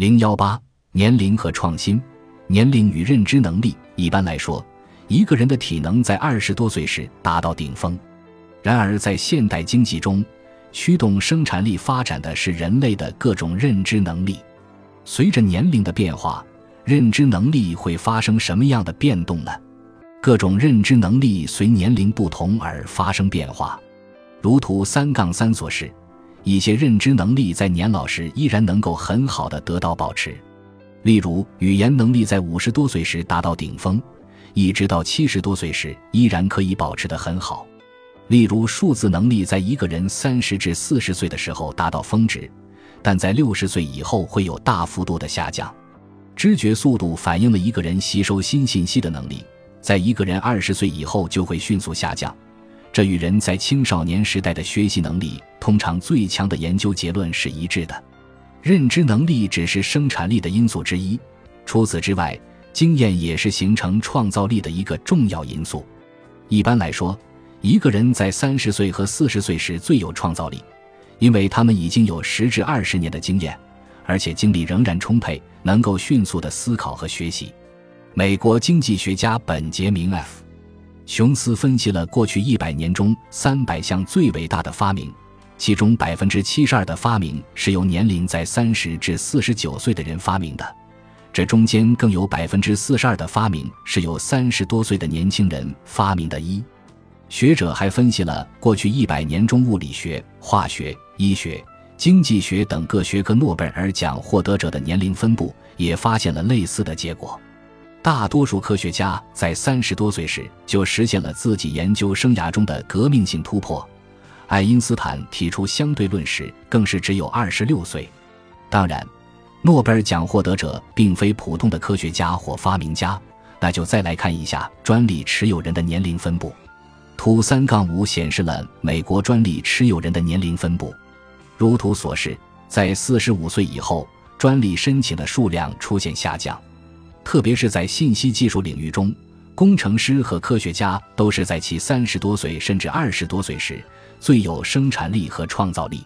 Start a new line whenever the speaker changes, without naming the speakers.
零幺八年龄和创新，年龄与认知能力。一般来说，一个人的体能在二十多岁时达到顶峰。然而，在现代经济中，驱动生产力发展的是人类的各种认知能力。随着年龄的变化，认知能力会发生什么样的变动呢？各种认知能力随年龄不同而发生变化。如图三杠三所示。一些认知能力在年老时依然能够很好的得到保持，例如语言能力在五十多岁时达到顶峰，一直到七十多岁时依然可以保持得很好；例如数字能力在一个人三十至四十岁的时候达到峰值，但在六十岁以后会有大幅度的下降；知觉速度反映了一个人吸收新信息的能力，在一个人二十岁以后就会迅速下降。这与人在青少年时代的学习能力通常最强的研究结论是一致的。认知能力只是生产力的因素之一，除此之外，经验也是形成创造力的一个重要因素。一般来说，一个人在三十岁和四十岁时最有创造力，因为他们已经有十至二十年的经验，而且精力仍然充沛，能够迅速的思考和学习。美国经济学家本杰明 ·F。琼斯分析了过去一百年中三百项最伟大的发明，其中百分之七十二的发明是由年龄在三十至四十九岁的人发明的，这中间更有百分之四十二的发明是由三十多岁的年轻人发明的。一学者还分析了过去一百年中物理学、化学、医学、经济学等各学科诺贝尔奖获得者的年龄分布，也发现了类似的结果。大多数科学家在三十多岁时就实现了自己研究生涯中的革命性突破。爱因斯坦提出相对论时，更是只有二十六岁。当然，诺贝尔奖获得者并非普通的科学家或发明家。那就再来看一下专利持有人的年龄分布。图三杠五显示了美国专利持有人的年龄分布。如图所示，在四十五岁以后，专利申请的数量出现下降。特别是在信息技术领域中，工程师和科学家都是在其三十多岁甚至二十多岁时最有生产力和创造力。